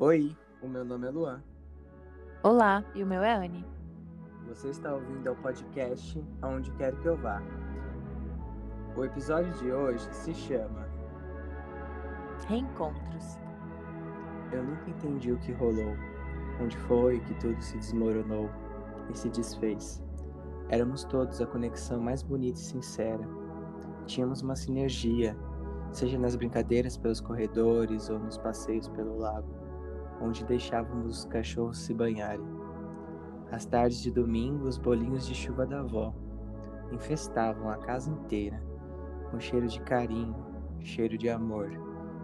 Oi, o meu nome é Luan. Olá, e o meu é Anne. Você está ouvindo ao podcast Aonde Quero Que Eu Vá. O episódio de hoje se chama Reencontros. Eu nunca entendi o que rolou, onde foi que tudo se desmoronou e se desfez. Éramos todos a conexão mais bonita e sincera. Tínhamos uma sinergia, seja nas brincadeiras pelos corredores ou nos passeios pelo lago, onde deixávamos os cachorros se banharem. Às tardes de domingo, os bolinhos de chuva da avó infestavam a casa inteira, com cheiro de carinho, cheiro de amor,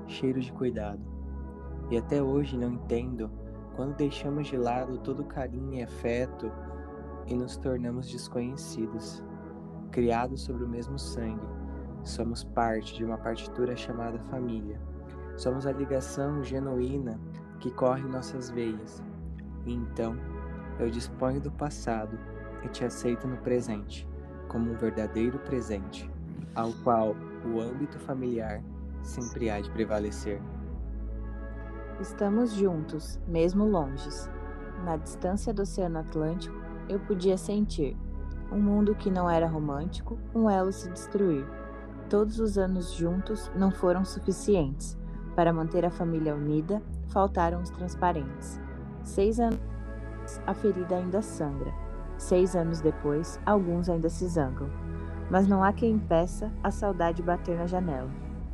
cheiro de cuidado. E até hoje não entendo quando deixamos de lado todo carinho e afeto e nos tornamos desconhecidos. Criados sobre o mesmo sangue, somos parte de uma partitura chamada família. Somos a ligação genuína que corre em nossas veias. E então, eu disponho do passado e te aceito no presente, como um verdadeiro presente, ao qual o âmbito familiar sempre há de prevalecer. Estamos juntos, mesmo longes. Na distância do Oceano Atlântico, eu podia sentir um mundo que não era romântico, um elo se destruir. Todos os anos juntos não foram suficientes. Para manter a família unida, faltaram os transparentes. Seis anos a ferida ainda sangra. Seis anos depois, alguns ainda se zangam. Mas não há quem impeça a saudade bater na janela.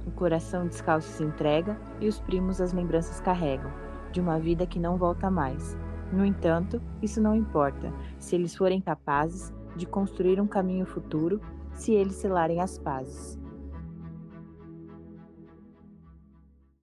O coração descalço se entrega e os primos as lembranças carregam, de uma vida que não volta mais. No entanto, isso não importa, se eles forem capazes de construir um caminho futuro, se eles selarem as pazes.